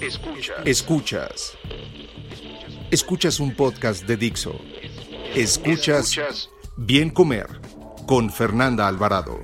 Escuchas. Escuchas. Escuchas un podcast de Dixo. Escuchas Bien Comer con Fernanda Alvarado.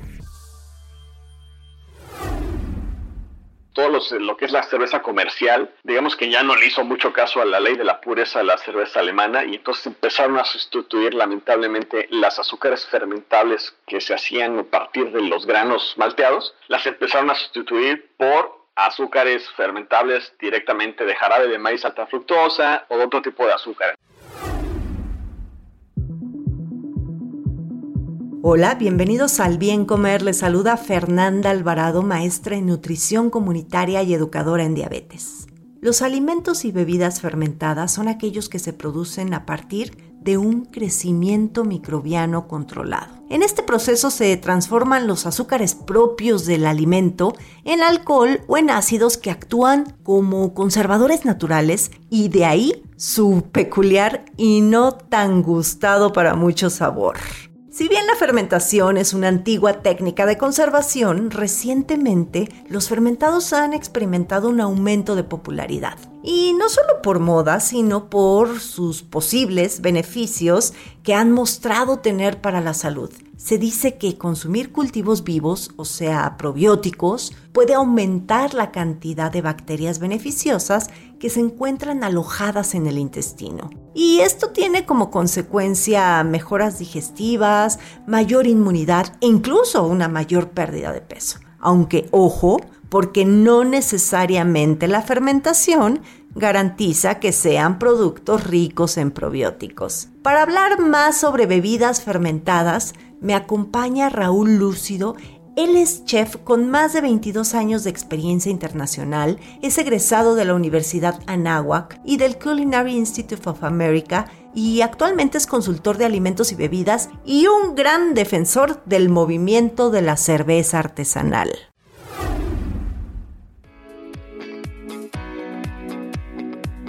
todo lo que es la cerveza comercial, digamos que ya no le hizo mucho caso a la ley de la pureza de la cerveza alemana y entonces empezaron a sustituir lamentablemente las azúcares fermentables que se hacían a partir de los granos malteados, las empezaron a sustituir por azúcares fermentables directamente de jarabe de maíz alta fructosa o otro tipo de azúcar. Hola, bienvenidos al Bien Comer. Les saluda Fernanda Alvarado, maestra en nutrición comunitaria y educadora en diabetes. Los alimentos y bebidas fermentadas son aquellos que se producen a partir de un crecimiento microbiano controlado. En este proceso se transforman los azúcares propios del alimento en alcohol o en ácidos que actúan como conservadores naturales y de ahí su peculiar y no tan gustado para mucho sabor. Si bien la fermentación es una antigua técnica de conservación, recientemente los fermentados han experimentado un aumento de popularidad. Y no solo por moda, sino por sus posibles beneficios que han mostrado tener para la salud. Se dice que consumir cultivos vivos, o sea, probióticos, puede aumentar la cantidad de bacterias beneficiosas que se encuentran alojadas en el intestino. Y esto tiene como consecuencia mejoras digestivas, mayor inmunidad e incluso una mayor pérdida de peso. Aunque, ojo, porque no necesariamente la fermentación garantiza que sean productos ricos en probióticos. Para hablar más sobre bebidas fermentadas, me acompaña Raúl Lúcido. Él es chef con más de 22 años de experiencia internacional, es egresado de la Universidad Anáhuac y del Culinary Institute of America y actualmente es consultor de alimentos y bebidas y un gran defensor del movimiento de la cerveza artesanal.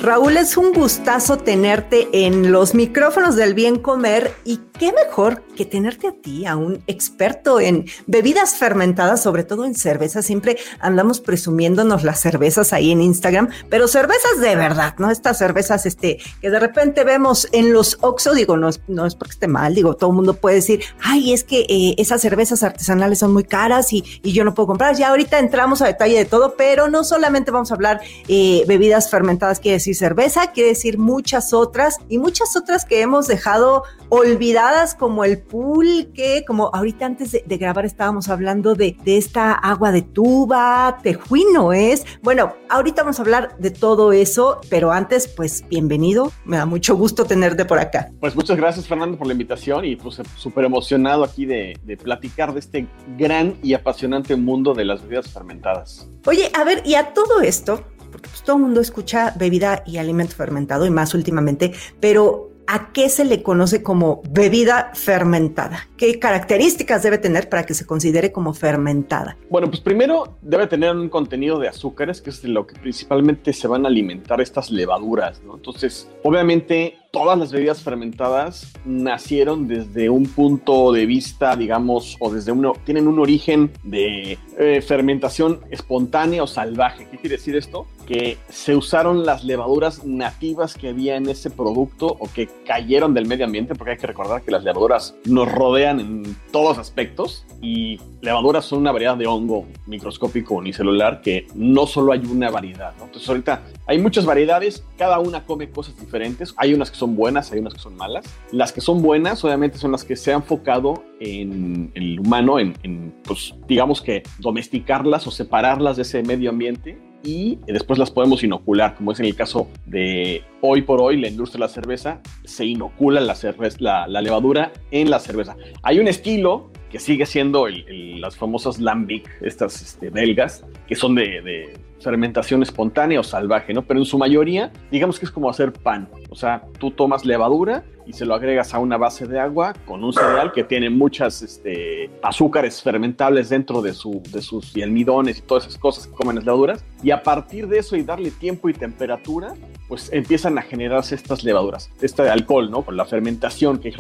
Raúl, es un gustazo tenerte en los micrófonos del bien comer y qué mejor que tenerte a ti, a un experto en bebidas fermentadas, sobre todo en cerveza. Siempre andamos presumiéndonos las cervezas ahí en Instagram, pero cervezas de verdad, ¿no? Estas cervezas este, que de repente vemos en los Oxxo, digo, no es, no es porque esté mal, digo, todo el mundo puede decir, ay, es que eh, esas cervezas artesanales son muy caras y, y, yo no puedo comprar. Ya ahorita entramos a detalle de todo, pero no solamente vamos a hablar eh, bebidas fermentadas, quiere decir cerveza, quiere decir muchas otras y muchas otras que hemos dejado olvidadas como el pulque, como ahorita antes de, grabar estábamos hablando de, de, esta agua de tuba, tejuino es. Bueno, ahorita vamos a hablar de todo eso, pero antes, pues bienvenido, me da mucho gusto tenerte por acá. Pues muchas gracias Fernando por la invitación y pues súper emocionado aquí de, de platicar de este gran y apasionante mundo de las bebidas fermentadas. Oye, a ver, y a todo esto, porque pues todo el mundo escucha bebida y alimento fermentado y más últimamente, pero ¿a qué se le conoce como bebida fermentada? ¿Qué características debe tener para que se considere como fermentada? Bueno, pues primero debe tener un contenido de azúcares, que es de lo que principalmente se van a alimentar estas levaduras, ¿no? Entonces, obviamente todas las bebidas fermentadas nacieron desde un punto de vista, digamos, o desde uno, tienen un origen de eh, fermentación espontánea o salvaje. ¿Qué quiere decir esto? Que se usaron las levaduras nativas que había en ese producto o que cayeron del medio ambiente, porque hay que recordar que las levaduras nos rodean en todos aspectos y levaduras son una variedad de hongo microscópico unicelular que no solo hay una variedad. ¿no? Entonces ahorita hay muchas variedades, cada una come cosas diferentes. Hay unas que son buenas, hay unas que son malas. Las que son buenas, obviamente, son las que se han enfocado en el humano, en, en pues, digamos que domesticarlas o separarlas de ese medio ambiente y después las podemos inocular, como es en el caso de hoy por hoy, la industria de la cerveza, se inocula la, cerveza, la, levadura en la cerveza. Hay un estilo que sigue siendo las famosas lambic, estas este, belgas, que son de, fermentación espontánea o salvaje, ¿no? Pero en su mayoría, digamos que es como hacer pan. O sea, tú tomas levadura y se lo agregas a una base de agua con un cereal que tiene muchas este, azúcares fermentables dentro de, su, de sus y almidones y todas esas cosas que comen las levaduras. Y a partir de eso y darle tiempo y temperatura, pues empiezan a generarse estas levaduras, este alcohol, ¿no? Con la fermentación que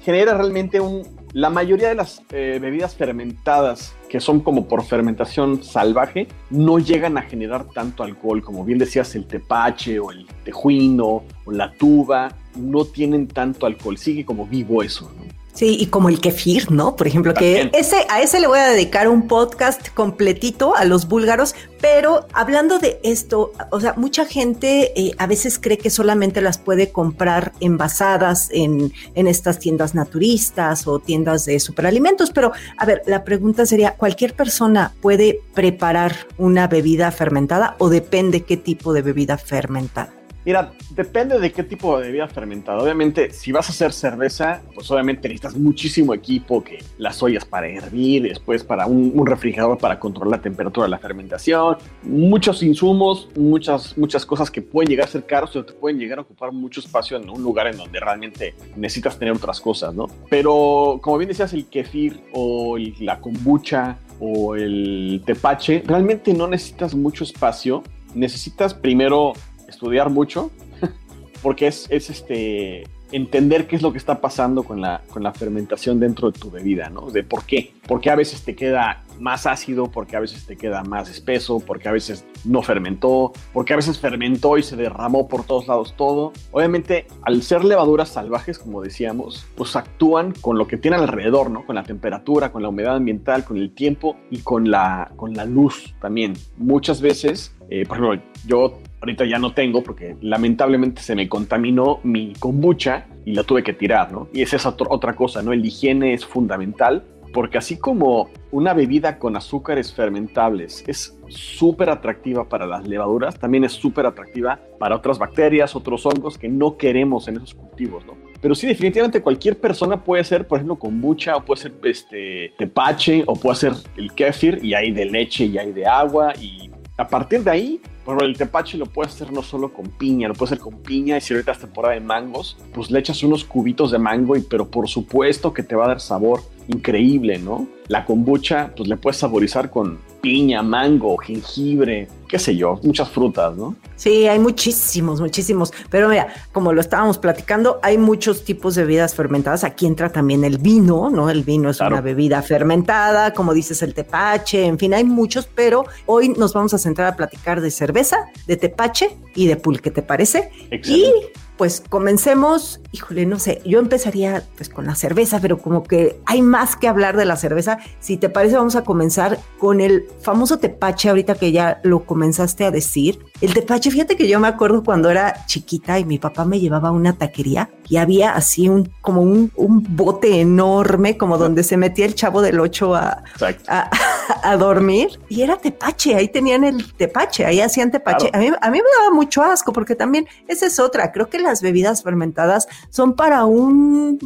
genera realmente un... La mayoría de las eh, bebidas fermentadas que son como por fermentación salvaje, no llegan a generar tanto alcohol, como bien decías, el tepache o el tejuino o la tuba, no tienen tanto alcohol, sigue como vivo eso, ¿no? Sí, y como el kefir, ¿no? Por ejemplo, que ese, a ese le voy a dedicar un podcast completito a los búlgaros, pero hablando de esto, o sea, mucha gente eh, a veces cree que solamente las puede comprar envasadas en, en estas tiendas naturistas o tiendas de superalimentos, pero a ver, la pregunta sería, ¿cualquier persona puede preparar una bebida fermentada o depende qué tipo de bebida fermentada? Mira, depende de qué tipo de bebida fermentada. Obviamente, si vas a hacer cerveza, pues obviamente necesitas muchísimo equipo, que las ollas para hervir, después para un, refrigerador para controlar la temperatura de la fermentación, muchos insumos, muchas, muchas cosas que pueden llegar a ser caros o te pueden llegar a ocupar mucho espacio en un lugar en donde realmente necesitas tener otras cosas, ¿no? Pero como bien decías, el kefir o la kombucha o el tepache, realmente no necesitas mucho espacio. Necesitas primero estudiar mucho, porque es, es, este, entender qué es lo que está pasando con la, con la fermentación dentro de tu bebida, ¿no? De por qué. Porque a veces te queda más ácido, porque a veces te queda más espeso, porque a veces no fermentó, porque a veces fermentó y se derramó por todos lados todo. Obviamente, al ser levaduras salvajes, como decíamos, pues actúan con lo que tienen alrededor, ¿no? Con la temperatura, con la humedad ambiental, con el tiempo y con la, con la luz también. Muchas veces, eh, por ejemplo, yo ahorita ya no tengo porque lamentablemente se me contaminó mi kombucha y la tuve que tirar, ¿no? Y esa es otra cosa, ¿no? El higiene es fundamental porque así como una bebida con azúcares fermentables es súper atractiva para las levaduras, también es súper atractiva para otras bacterias, otros hongos que no queremos en esos cultivos, ¿no? Pero sí, definitivamente cualquier persona puede hacer, por ejemplo, kombucha, o puede ser este, tepache, o puede hacer el kefir, y hay de leche y hay de agua, y a partir de ahí por el tepache lo puedes hacer no solo con piña, lo puedes hacer con piña y si ahorita es temporada de mangos, pues le echas unos cubitos de mango y pero por supuesto que te va a dar sabor increíble, ¿no? La kombucha, pues le puedes saborizar con piña, mango, jengibre, qué sé yo, muchas frutas, ¿no? Sí, hay muchísimos, muchísimos. Pero mira, como lo estábamos platicando, hay muchos tipos de bebidas fermentadas. Aquí entra también el vino, ¿no? El vino es una bebida fermentada, como dices, el tepache, en fin, hay muchos, pero hoy nos vamos a centrar a platicar de cerveza, de tepache y de pulque, ¿te parece? Excelente. Y pues comencemos, híjole, no sé, yo empezaría pues con la cerveza, pero como que hay más que hablar de la cerveza. Si te parece, vamos a comenzar con el famoso tepache, ahorita que ya lo comenzaste a decir. El tepache, fíjate que yo me acuerdo cuando era chiquita y mi papá me llevaba a una taquería y había así un, como un, bote enorme, como donde se metía el chavo del 8 a, a, dormir y era tepache, ahí tenían el tepache, ahí hacían tepache. A, mí, a mí me daba mucho asco porque también esa es otra, creo que la las bebidas fermentadas son para un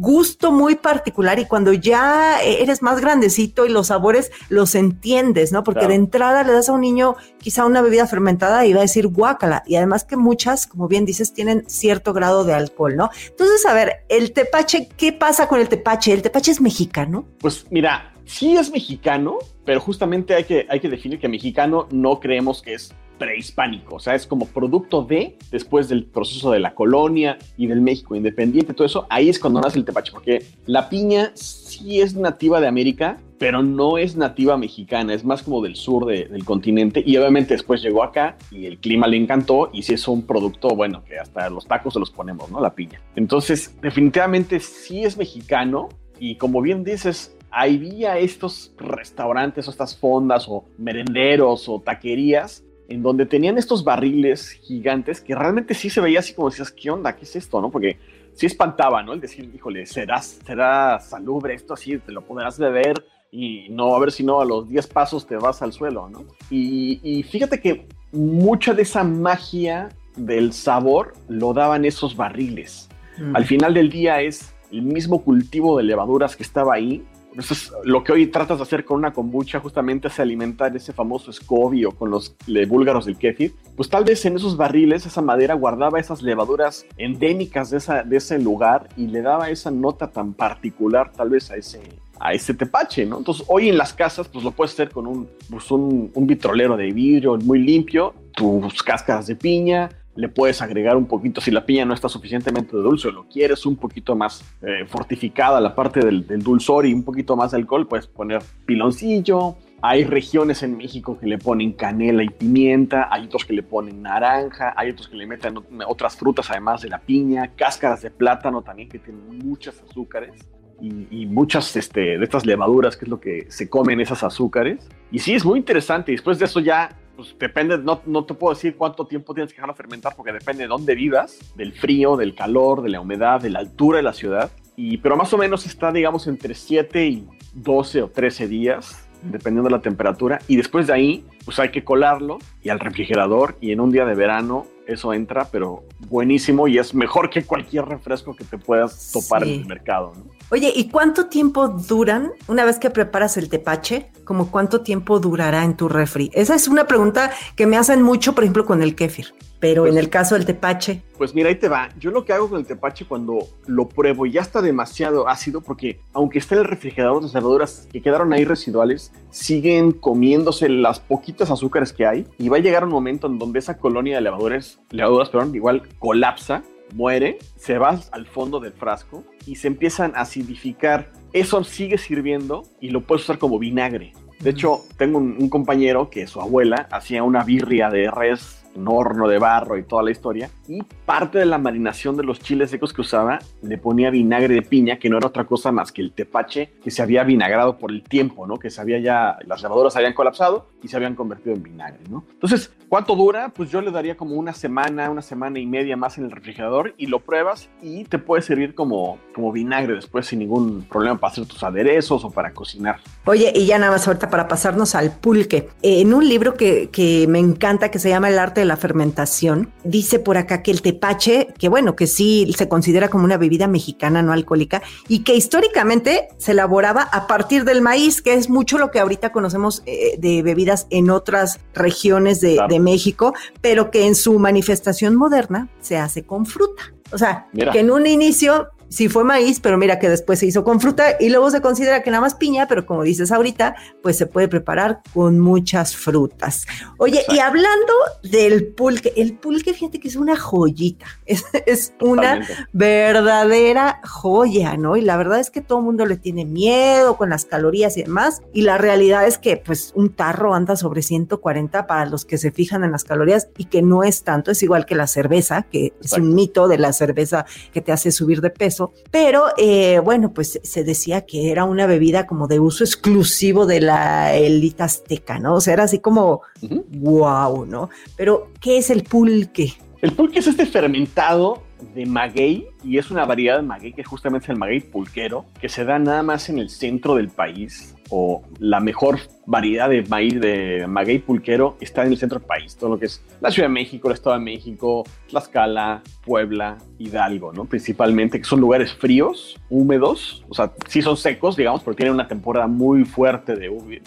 gusto muy particular y cuando ya eres más grandecito y los sabores los entiendes, ¿no? Porque de entrada le das a un niño quizá una bebida fermentada y va a decir guácala y además que muchas, como bien dices, tienen cierto grado de alcohol, ¿no? Entonces, a ver, el tepache, ¿qué pasa con el tepache? ¿El tepache es mexicano? Pues mira, sí es mexicano, pero justamente hay que, hay que definir que mexicano no creemos que es prehispánico, o sea, es como producto de, después del proceso de la colonia y del México independiente, todo eso, ahí es cuando nace el tepache, porque la piña sí es nativa de América, pero no es nativa mexicana, es más como del sur del continente y obviamente después llegó acá y el clima le encantó y sí es un producto, bueno, que hasta los tacos se los ponemos, ¿no? La piña. Entonces, definitivamente sí es mexicano y como bien dices, había estos restaurantes o estas fondas o merenderos o taquerías en donde tenían estos barriles gigantes que realmente sí se veía así como decías, ¿qué onda? ¿Qué es esto? ¿no? Porque sí espantaba, ¿no? El decir, híjole, ¿será, será salubre esto así? ¿Te lo podrás beber? Y no, a ver si no, a los 10 pasos te vas al suelo, ¿no? Y, fíjate que mucha de esa magia del sabor lo daban esos barriles. Mm. Al final del día es el mismo cultivo de levaduras que estaba ahí, Eso es lo que hoy tratas de hacer con una kombucha, justamente es alimentar ese famoso escobio con los búlgaros del kefir. Pues tal vez en esos barriles, esa madera guardaba esas levaduras endémicas de, esa, de ese lugar y le daba esa nota tan particular, tal vez a ese, a ese tepache, ¿no? Entonces, hoy en las casas, pues lo puedes hacer con un, pues, un, un vitrolero de vidrio muy limpio, tus cáscaras de piña, le puedes agregar un poquito, si la piña no está suficientemente dulce o lo quieres un poquito más eh, fortificada la parte del, dulzor y un poquito más de alcohol, puedes poner piloncillo. Hay regiones en México que le ponen canela y pimienta, hay otros que le ponen naranja, hay otros que le meten otras frutas además de la piña, cáscaras de plátano también que tienen muchos azúcares y, muchas este, de estas levaduras, que es lo que se comen esas azúcares. Y sí, es muy interesante. Después de eso ya pues depende, no, no te puedo decir cuánto tiempo tienes que dejarlo fermentar porque depende de dónde vivas, del frío, del calor, de la humedad, de la altura de la ciudad. Y, pero más o menos está, digamos, entre 7 y 12 o 13 días, dependiendo de la temperatura. Y después de ahí, pues hay que colarlo y al refrigerador. Y en un día de verano eso entra, pero buenísimo y es mejor que cualquier refresco que te puedas topar en el mercado. ¿no? Oye, ¿y cuánto tiempo duran una vez que preparas el tepache? ¿Como cuánto tiempo durará en tu refri? Esa es una pregunta que me hacen mucho, por ejemplo, con el kéfir. Pero en pues el caso del tepache. Pues mira, ahí te va. Yo lo que hago con el tepache cuando lo pruebo y ya está demasiado ácido, porque aunque esté en el refrigerador, las levaduras que quedaron ahí residuales siguen comiéndose las poquitas azúcares que hay. Y va a llegar un momento en donde esa colonia de levaduras, levaduras perdón, igual colapsa muere, se va al fondo del frasco y se empiezan a acidificar. Eso sigue sirviendo y lo puedes usar como vinagre. De hecho, tengo un, compañero que su abuela hacía una birria de res un horno de barro y toda la historia. Y parte de la marinación de los chiles secos que usaba le ponía vinagre de piña, que no era otra cosa más que el tepache que se había vinagrado por el tiempo, ¿no? Que se había ya, las levaduras habían colapsado y se habían convertido en vinagre, ¿no? Entonces, ¿cuánto dura? Pues yo le daría como una semana, una semana y media más en el refrigerador y lo pruebas y te puede servir como, como vinagre después sin ningún problema para hacer tus aderezos o para cocinar. Oye, y ya nada más ahorita para pasarnos al pulque. En un libro que, que me encanta que se llama El arte de la fermentación, dice por acá que el tepache, que bueno, que sí se considera como una bebida mexicana no alcohólica y que históricamente se elaboraba a partir del maíz, que es mucho lo que ahorita conocemos eh, de bebidas en otras regiones de, de México, pero que en su manifestación moderna se hace con fruta. O sea, que en un inicio sí fue maíz, pero mira que después se hizo con fruta y luego se considera que nada más piña, pero como dices ahorita, pues se puede preparar con muchas frutas. Oye, y hablando del pulque, el pulque, fíjate que es una joyita, es, una verdadera joya, ¿no? Y la verdad es que todo el mundo le tiene miedo con las calorías y demás, y la realidad es que pues un tarro anda sobre 140 para los que se fijan en las calorías y que no es tanto, es igual que la cerveza, que es un mito de la cerveza que te hace subir de peso pero eh, bueno, pues se decía que era una bebida como de uso exclusivo de la élite azteca, ¿no? O sea, era así como, wow, ¿no? Pero, ¿qué es el pulque? El pulque es este fermentado de maguey y es una variedad de maguey que justamente es el maguey pulquero que se da nada más en el centro del país o la mejor variedad de maíz de maguey pulquero está en el centro del país, todo lo que es la Ciudad de México, el Estado de México, Tlaxcala, Puebla, Hidalgo, ¿no? Principalmente, que son lugares fríos, húmedos, o sea, sí son secos, digamos, pero tienen una temporada muy fuerte de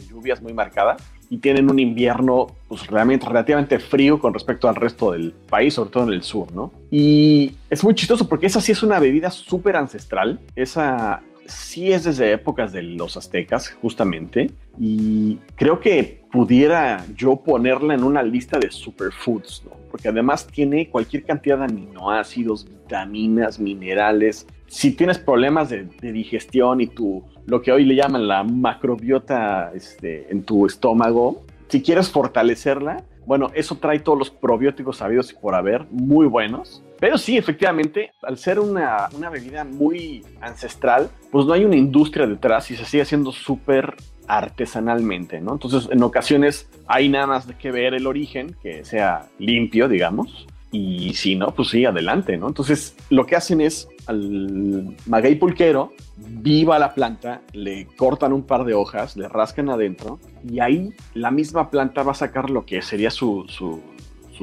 lluvias muy marcada y tienen un invierno pues, realmente, relativamente frío con respecto al resto del país, sobre todo en el sur, ¿no? Y es muy chistoso porque esa sí es una bebida súper ancestral, esa sí es desde épocas de los aztecas, justamente, y creo que pudiera yo ponerla en una lista de superfoods. Porque además tiene cualquier cantidad de aminoácidos, vitaminas, minerales. Si tienes problemas de, digestión y tu, lo que hoy le llaman la macrobiota este, en tu estómago, si quieres fortalecerla, bueno, eso trae todos los probióticos sabidos y por haber, muy buenos. Pero sí, efectivamente, al ser una, una bebida muy ancestral, pues no hay una industria detrás y se sigue haciendo súper artesanalmente, ¿no? Entonces, en ocasiones hay nada más que ver el origen, que sea limpio, digamos, y si no, pues sí, adelante, ¿no? Entonces, lo que hacen es al maguey pulquero, viva la planta, le cortan un par de hojas, le rascan adentro, y ahí la misma planta va a sacar lo que sería su, su,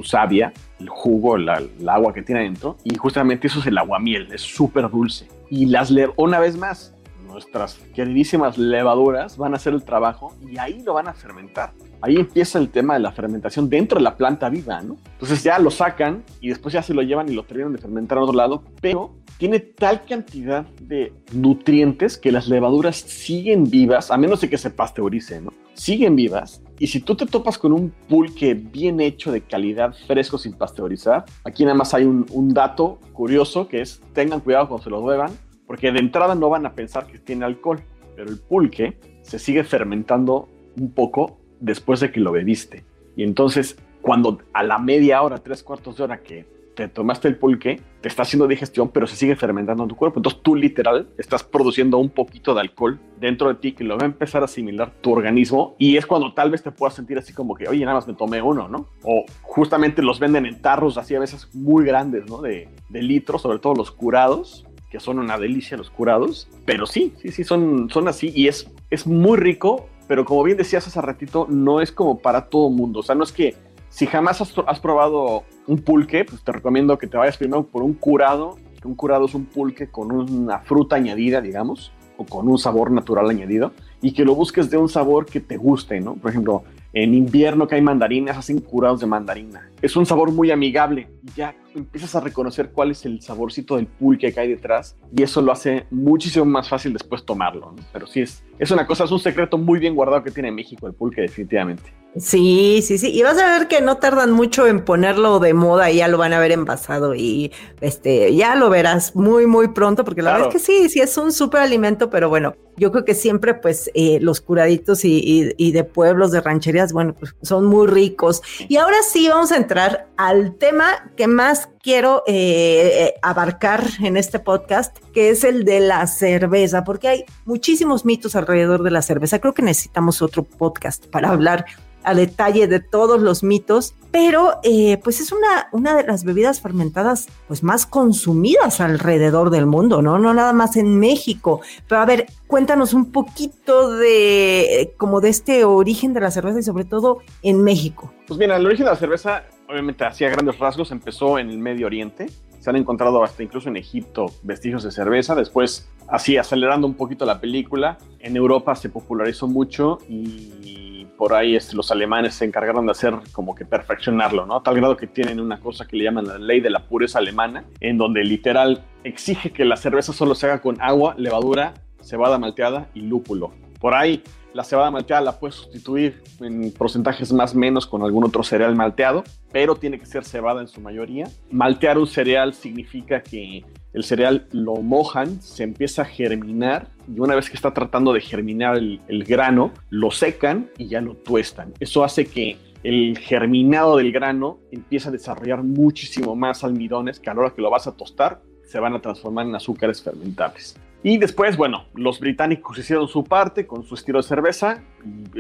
savia, el jugo, el agua que tiene adentro, y justamente eso es el aguamiel, es súper dulce. Y las una vez más, nuestras queridísimas levaduras van a hacer el trabajo y ahí lo van a fermentar. Ahí empieza el tema de la fermentación dentro de la planta viva, ¿no? Entonces ya lo sacan y después ya se lo llevan y lo terminan de fermentar a otro lado, pero tiene tal cantidad de nutrientes que las levaduras siguen vivas, a menos de que se pasteurice, ¿no? Siguen vivas. Y si tú te topas con un pulque bien hecho de calidad, fresco, sin pasteurizar, aquí nada más hay un, dato curioso que es tengan cuidado cuando se lo beban, porque de entrada no van a pensar que tiene alcohol, pero el pulque se sigue fermentando un poco después de que lo bebiste. Y entonces, cuando a la media hora, tres cuartos de hora que te tomaste el pulque, te está haciendo digestión, pero se sigue fermentando en tu cuerpo. Entonces tú literal estás produciendo un poquito de alcohol dentro de ti que lo va a empezar a asimilar tu organismo y es cuando tal vez te puedas sentir así como que, oye, nada más me tomé uno, ¿no? O justamente los venden en tarros así a veces muy grandes, ¿no? De, de litros, sobre todo los curados, que son una delicia los curados, pero sí, sí, sí, son, son así y es, es muy rico, pero como bien decías hace ratito, no es como para todo mundo, o sea, no es que si jamás has, probado un pulque, pues te recomiendo que te vayas primero por un curado, que un curado es un pulque con una fruta añadida, digamos, o con un sabor natural añadido, y que lo busques de un sabor que te guste, ¿no? Por ejemplo, en invierno que hay mandarinas, hacen curados de mandarina. Es un sabor muy amigable y ya empiezas a reconocer cuál es el saborcito del pulque que hay detrás y eso lo hace muchísimo más fácil después tomarlo. ¿no? Pero sí, es, es una cosa, es un secreto muy bien guardado que tiene México el pulque definitivamente. Sí, sí, sí. Y vas a ver que no tardan mucho en ponerlo de moda y ya lo van a ver envasado y este ya lo verás muy, muy pronto, porque la verdad es que sí, sí es un súper alimento, pero bueno, yo creo que siempre pues eh, los curaditos y, y, y, de pueblos, de rancherías, bueno, pues son muy ricos. Y ahora sí vamos a entrar al tema que más quiero eh, abarcar en este podcast, que es el de la cerveza, porque hay muchísimos mitos alrededor de la cerveza. Creo que necesitamos otro podcast para hablar a detalle de todos los mitos, pero eh, pues es una, una de las bebidas fermentadas pues más consumidas alrededor del mundo, ¿no? No nada más en México. Pero a ver, cuéntanos un poquito de como de este origen de la cerveza y sobre todo en México. Pues mira, el origen de la cerveza, obviamente hacía grandes rasgos, empezó en el Medio Oriente. Se han encontrado hasta incluso en Egipto vestigios de cerveza. Después, así acelerando un poquito la película, en Europa se popularizó mucho y por ahí es, los alemanes se encargaron de hacer como que perfeccionarlo, ¿no? A tal grado que tienen una cosa que le llaman la ley de la pureza alemana, en donde literal exige que la cerveza solo se haga con agua, levadura, cebada malteada y lúpulo. Por ahí la cebada malteada la puedes sustituir en porcentajes más menos con algún otro cereal malteado, pero tiene que ser cebada en su mayoría. Maltear un cereal significa que el cereal lo mojan, se empieza a germinar y una vez que está tratando de germinar el, el grano, lo secan y ya lo tuestan. Eso hace que el germinado del grano empieza a desarrollar muchísimo más almidones que a la hora que lo vas a tostar se van a transformar en azúcares fermentables. Y después, bueno, los británicos hicieron su parte con su estilo de cerveza.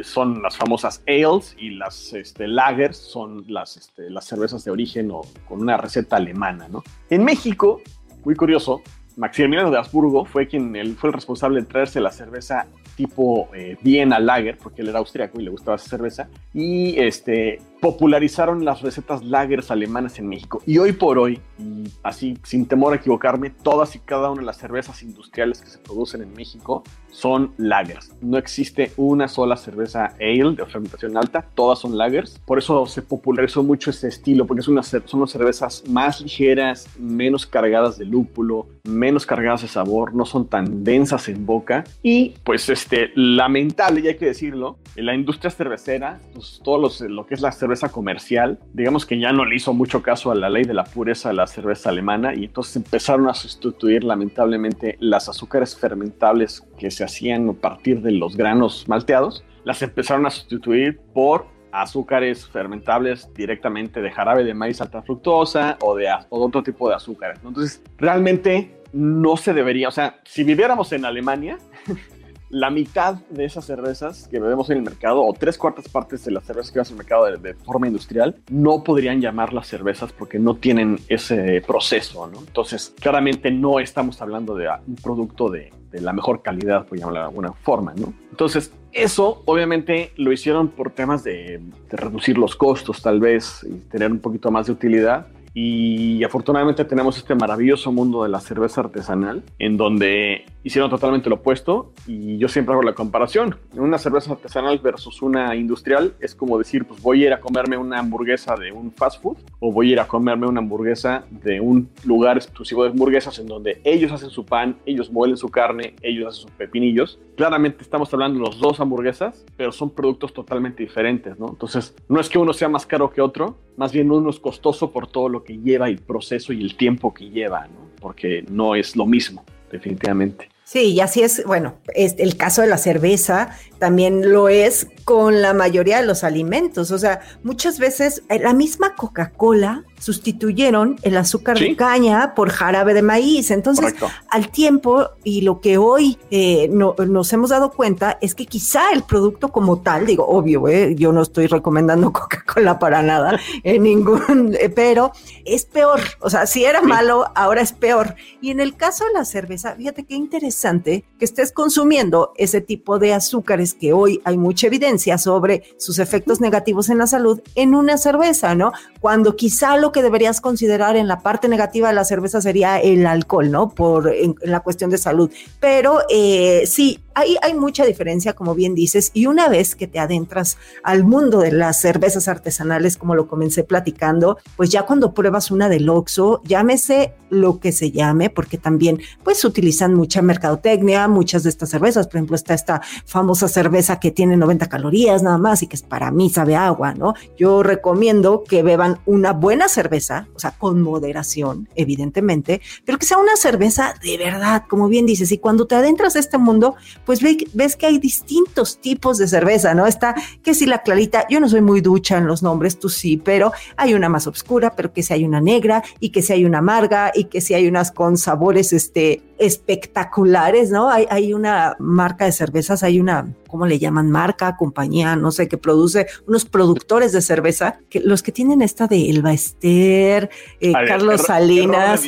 Son las famosas ales y las este, lagers son las, este, las cervezas de origen o con una receta alemana, ¿no? En México, muy curioso, Maximiliano de Habsburgo fue quien él fue el responsable de traerse la cerveza tipo eh, Viena Lager, porque él era austriaco y le gustaba esa cerveza, y este, popularizaron las recetas lagers alemanas en México. Y hoy por hoy, y así sin temor a equivocarme, todas y cada una de las cervezas industriales que se producen en México son lagers. No existe una sola cerveza ale de fermentación alta, todas son lagers. Por eso se popularizó mucho ese estilo, porque es una, son las cervezas más ligeras, menos cargadas de lúpulo, menos cargadas de sabor, no son tan densas en boca. Y pues este, lamentable, ya hay que decirlo, en la industria cervecera, pues, todo los, lo que es la cerveza comercial, digamos que ya no le hizo mucho caso a la ley de la pureza de la cerveza alemana y entonces empezaron a sustituir lamentablemente las azúcares fermentables que se hacían a partir de los granos malteados, las empezaron a sustituir por azúcares fermentables directamente de jarabe de maíz alta fructosa o de, o de otro tipo de azúcares. Entonces, realmente no se debería, o sea, si viviéramos en Alemania, la mitad de esas cervezas que bebemos en el mercado, o tres cuartas partes de las cervezas que vemos en el mercado de, forma industrial, no podrían llamarlas cervezas porque no tienen ese proceso. Entonces, claramente no estamos hablando de un producto de, la mejor calidad, por llamarlo de alguna forma, ¿no? Entonces, eso obviamente lo hicieron por temas de, reducir los costos tal vez y tener un poquito más de utilidad. Y afortunadamente tenemos este maravilloso mundo de la cerveza artesanal en donde hicieron totalmente lo opuesto y yo siempre hago la comparación. Una cerveza artesanal versus una industrial es como decir, pues voy a ir a comerme una hamburguesa de un fast food o voy a ir a comerme una hamburguesa de un lugar exclusivo de hamburguesas en donde ellos hacen su pan, ellos muelen su carne, ellos hacen sus pepinillos. Claramente estamos hablando de los dos hamburguesas, pero son productos totalmente diferentes, ¿no? Entonces, no es que uno sea más caro que otro, más bien uno es costoso por todo lo que lleva el proceso y el tiempo que lleva, ¿no? Porque no es lo mismo, definitivamente. Sí, y así es, bueno, es el caso de la cerveza también lo es con la mayoría de los alimentos. O sea, muchas veces eh, la misma Coca-Cola sustituyeron el azúcar de caña por jarabe de maíz. Entonces, al tiempo y lo que hoy eh, nos hemos dado cuenta es que quizá el producto como tal, digo, obvio, eh, yo no estoy recomendando Coca-Cola para nada, en ningún, pero es peor. O sea, si era malo, ahora es peor. Y en el caso de la cerveza, fíjate qué interesante que estés consumiendo ese tipo de azúcares que hoy hay mucha evidencia sobre sus efectos negativos en la salud en una cerveza, ¿no? Cuando quizá lo que deberías considerar en la parte negativa de la cerveza sería el alcohol, ¿no? Por la cuestión de salud. Pero eh, sí, Ahí hay mucha diferencia, como bien dices, y una vez que te adentras al mundo de las cervezas artesanales, como lo comencé platicando, pues ya cuando pruebas una del Oxxo, llámese lo que se llame, porque también pues utilizan mucha mercadotecnia, muchas de estas cervezas, por ejemplo, está esta famosa cerveza que tiene 90 calorías nada más y que es para mí sabe agua, ¿no? Yo recomiendo que beban una buena cerveza, o sea, con moderación, evidentemente, pero que sea una cerveza de verdad, como bien dices, y cuando te adentras a este mundo, pues ves que hay distintos tipos de cerveza, ¿no? Está que si la clarita, yo no soy muy ducha en los nombres, tú sí, pero hay una más oscura, pero que si hay una negra y que si hay una amarga y que si hay unas con sabores este, espectaculares, ¿no? Hay, hay una marca de cervezas, hay una, ¿cómo le llaman? Marca, compañía, no sé, que produce unos productores de cerveza, que los que tienen esta de Elba Ester, eh, Carlos Salinas.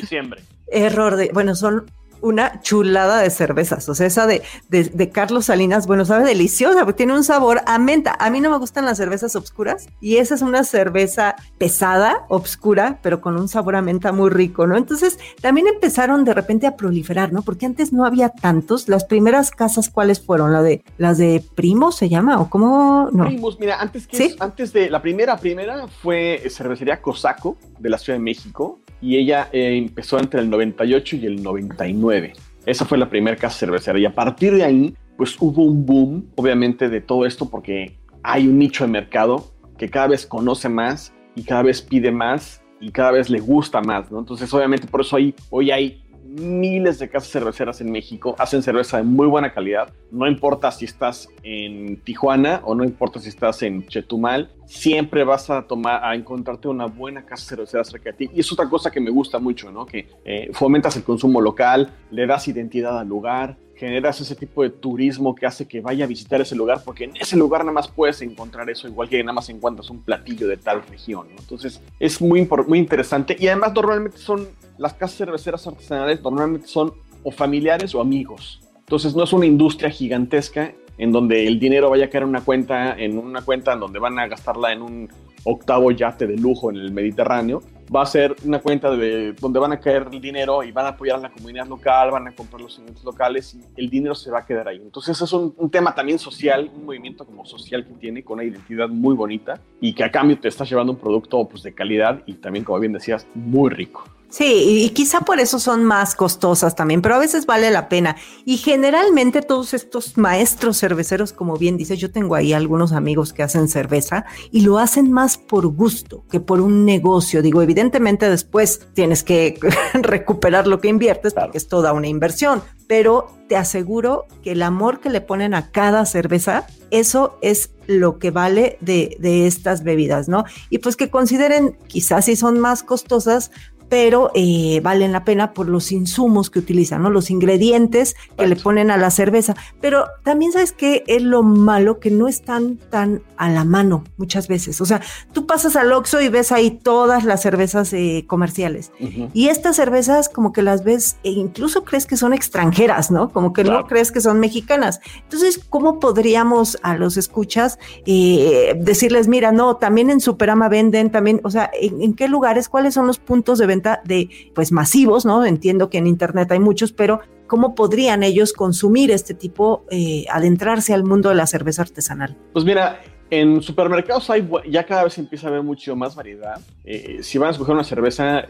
Error de, bueno, son una chulada de cervezas. O sea, esa de, de, Carlos Salinas, bueno, sabe deliciosa, porque tiene un sabor a menta. A mí no me gustan las cervezas obscuras y esa es una cerveza pesada, obscura, pero con un sabor a menta muy rico, ¿no? Entonces, también empezaron de repente a proliferar, ¿no? Porque antes no había tantos. Las primeras casas, ¿cuáles fueron? ¿La de las de Primos se llama? ¿O cómo? No. Primos, mira, antes que antes de la primera, primera fue cervecería Cosaco de la Ciudad de México y ella eh, empezó entre el 98 y el 99. Esa fue la primera casa cervecera y a partir de ahí, pues hubo un boom, obviamente, de todo esto porque hay un nicho de mercado que cada vez conoce más y cada vez pide más y cada vez le gusta más, ¿no? Entonces, obviamente, por eso ahí, hoy hay miles de casas cerveceras en México, hacen cerveza de muy buena calidad, no importa si estás en Tijuana o no importa si estás en Chetumal, siempre vas a tomar, a encontrarte una buena casa cervecera cerca de ti. Y es otra cosa que me gusta mucho, ¿no? Que eh, fomentas el consumo local, le das identidad al lugar, generas ese tipo de turismo que hace que vaya a visitar ese lugar, porque en ese lugar nada más puedes encontrar eso, igual que nada más encuentras un platillo de tal región. Entonces es muy, muy interesante y además normalmente son las casas cerveceras artesanales, normalmente son o familiares o amigos. Entonces no es una industria gigantesca en donde el dinero vaya a caer en una cuenta, en una cuenta en donde van a gastarla en un octavo yate de lujo en el Mediterráneo, va a ser una cuenta de donde van a caer el dinero y van a apoyar a la comunidad local, van a comprar los eventos locales y el dinero se va a quedar ahí. Entonces es un, un, tema también social, un movimiento como social que tiene con una identidad muy bonita y que a cambio te estás llevando un producto pues, de calidad y también, como bien decías, muy rico. Sí, y quizá por eso son más costosas también, pero a veces vale la pena. Y generalmente todos estos maestros cerveceros, como bien dices, yo tengo ahí algunos amigos que hacen cerveza y lo hacen más por gusto que por un negocio. Digo, evidentemente después tienes que recuperar lo que inviertes porque es toda una inversión, pero te aseguro que el amor que le ponen a cada cerveza, eso es lo que vale de, de estas bebidas, ¿no? Y pues que consideren, quizás si son más costosas, pero eh, valen la pena por los insumos que utilizan, ¿no? Los ingredientes que le ponen a la cerveza. Pero también sabes que es lo malo que no están tan a la mano muchas veces. O sea, tú pasas al Oxxo y ves ahí todas las cervezas eh, comerciales. Y estas cervezas como que las ves e incluso crees que son extranjeras, ¿no? Como que no crees que son mexicanas. Entonces, ¿cómo podríamos a los escuchas eh, decirles, mira, no, también en Superama venden, también, o sea, ¿en, qué lugares, cuáles son los puntos de venta de, pues, masivos, ¿no? Entiendo que en Internet hay muchos, pero ¿cómo podrían ellos consumir este tipo, eh, adentrarse al mundo de la cerveza artesanal? Pues mira, en supermercados hay, ya cada vez empieza a haber mucho más variedad. Eh, si van a escoger una cerveza,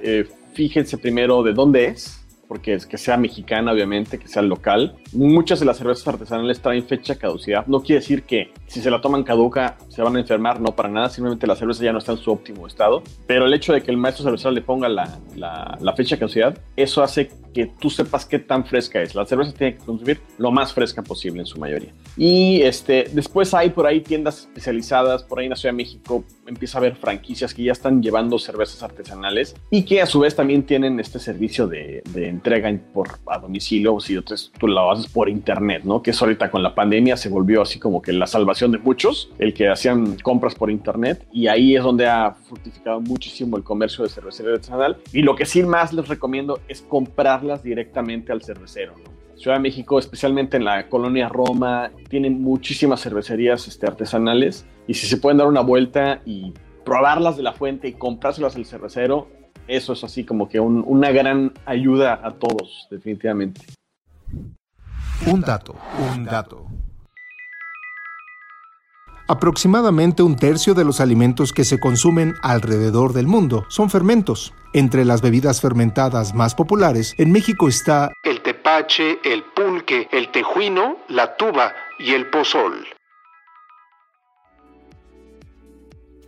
fíjense primero de dónde es, porque es que sea mexicana, obviamente, que sea local. Muchas de las cervezas artesanales traen fecha caducidad. No quiere decir que si se la toman caduca se van a enfermar, no para nada. Simplemente la cerveza ya no está en su óptimo estado. Pero el hecho de que el maestro cervecero le ponga la, la, la fecha caducidad, eso hace que tú sepas qué tan fresca es. La cerveza tiene que consumir lo más fresca posible en su mayoría. Y este, después hay por ahí tiendas especializadas, por ahí en la Ciudad de México empieza a haber franquicias que ya están llevando cervezas artesanales y que a su vez también tienen este servicio de, de entrega por, a domicilio, o si tú lo haces por internet, ¿no? Que ahorita con la pandemia se volvió así como que la salvación de muchos, el que hacían compras por internet y ahí es donde ha fructificado muchísimo el comercio de cervecería artesanal. Y lo que sí más les recomiendo es comprar directamente al cervecero. Ciudad de México, especialmente en la colonia Roma, tienen muchísimas cervecerías este, artesanales y si se pueden dar una vuelta y probarlas de la fuente y comprárselas al cervecero, eso es así como que una gran ayuda a todos, definitivamente. Un dato, un dato. Aproximadamente un tercio de los alimentos que se consumen alrededor del mundo son fermentos. Entre las bebidas fermentadas más populares, en México está el tepache, el pulque, el tejuino, la tuba y el pozol.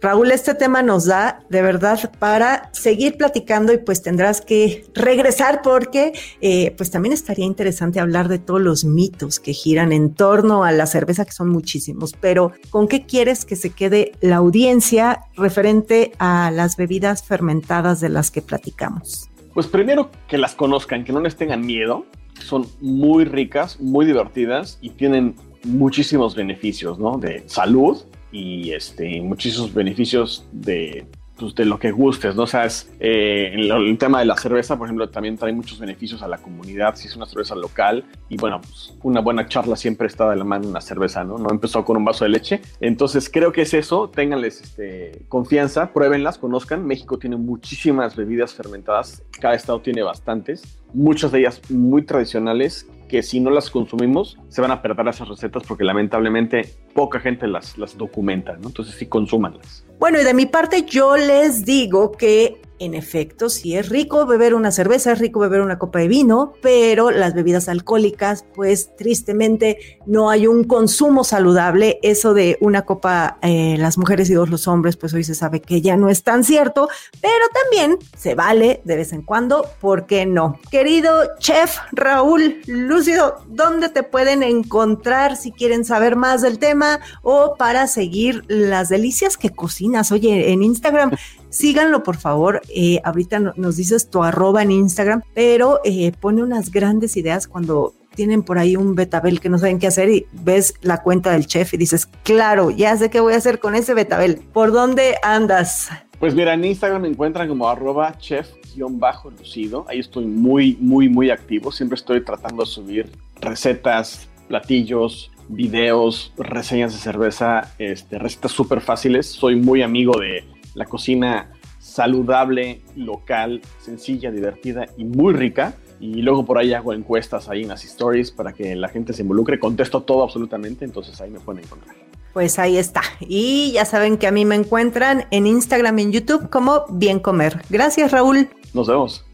Raúl, este tema nos da de verdad para seguir platicando y pues tendrás que regresar porque eh, pues también estaría interesante hablar de todos los mitos que giran en torno a la cerveza, que son muchísimos, pero ¿con qué quieres que se quede la audiencia referente a las bebidas fermentadas de las que platicamos? Pues primero que las conozcan, que no les tengan miedo, son muy ricas, muy divertidas y tienen muchísimos beneficios, ¿no? De salud, y este, muchísimos beneficios de, pues, de lo que gustes, ¿no? O es, eh, el, tema de la cerveza, por ejemplo, también trae muchos beneficios a la comunidad si es una cerveza local. Y bueno, pues, una buena charla siempre está de la mano una cerveza, ¿no? No empezó con un vaso de leche. Entonces, creo que es eso. Ténganles este, confianza, pruébenlas, conozcan. México tiene muchísimas bebidas fermentadas. Cada estado tiene bastantes. Muchas de ellas muy tradicionales que si no las consumimos se van a perder esas recetas porque lamentablemente poca gente las, las documenta, ¿no? Entonces sí, consúmanlas. Bueno, y de mi parte yo les digo que en efecto, sí es rico beber una cerveza, es rico beber una copa de vino, pero las bebidas alcohólicas, pues tristemente no hay un consumo saludable. Eso de una copa, eh, las mujeres y dos los hombres, pues hoy se sabe que ya no es tan cierto, pero también se vale de vez en cuando, ¿por qué no? Querido chef Raúl Lúcido, ¿dónde te pueden encontrar si quieren saber más del tema o para seguir las delicias que cocinas? Oye, en Instagram Síganlo, por favor. Eh, ahorita nos dices tu arroba en Instagram, pero eh, pone unas grandes ideas cuando tienen por ahí un betabel que no saben qué hacer y ves la cuenta del chef y dices, claro, ya sé qué voy a hacer con ese betabel. ¿Por dónde andas? Pues mira, en Instagram me encuentran como arroba chef-lucido. Ahí estoy muy, muy, muy activo. Siempre estoy tratando de subir recetas, platillos, videos, reseñas de cerveza, este, recetas súper fáciles. Soy muy amigo de la cocina saludable, local, sencilla, divertida y muy rica. Y luego por ahí hago encuestas ahí en las stories para que la gente se involucre. Contesto todo absolutamente, entonces ahí me pueden encontrar. Pues ahí está. Y ya saben que a mí me encuentran en Instagram y en YouTube como Bien Comer. Gracias, Raúl. Nos vemos.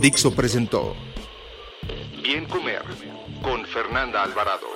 Dixo presentó Bien Comer con Fernanda Alvarado.